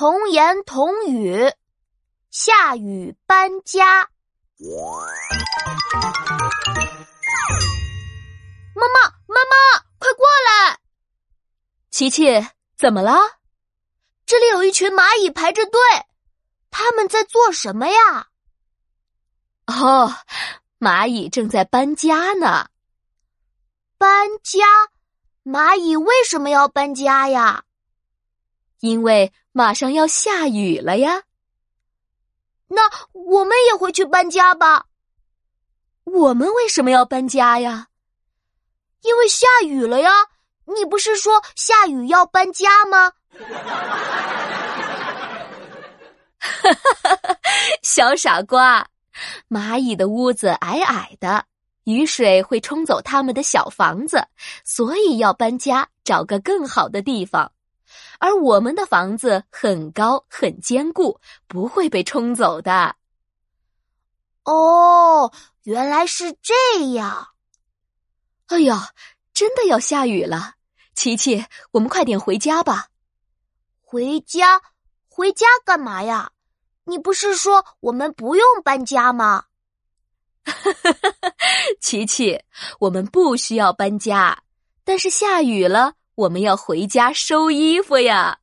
童言童语，下雨搬家。妈妈，妈妈，快过来！琪琪，怎么了？这里有一群蚂蚁排着队，他们在做什么呀？哦，蚂蚁正在搬家呢。搬家？蚂蚁为什么要搬家呀？因为马上要下雨了呀。那我们也回去搬家吧。我们为什么要搬家呀？因为下雨了呀。你不是说下雨要搬家吗？哈哈哈！小傻瓜，蚂蚁的屋子矮矮的，雨水会冲走他们的小房子，所以要搬家，找个更好的地方。而我们的房子很高很坚固，不会被冲走的。哦，原来是这样。哎呀，真的要下雨了，琪琪，我们快点回家吧。回家？回家干嘛呀？你不是说我们不用搬家吗？琪琪，我们不需要搬家，但是下雨了。我们要回家收衣服呀。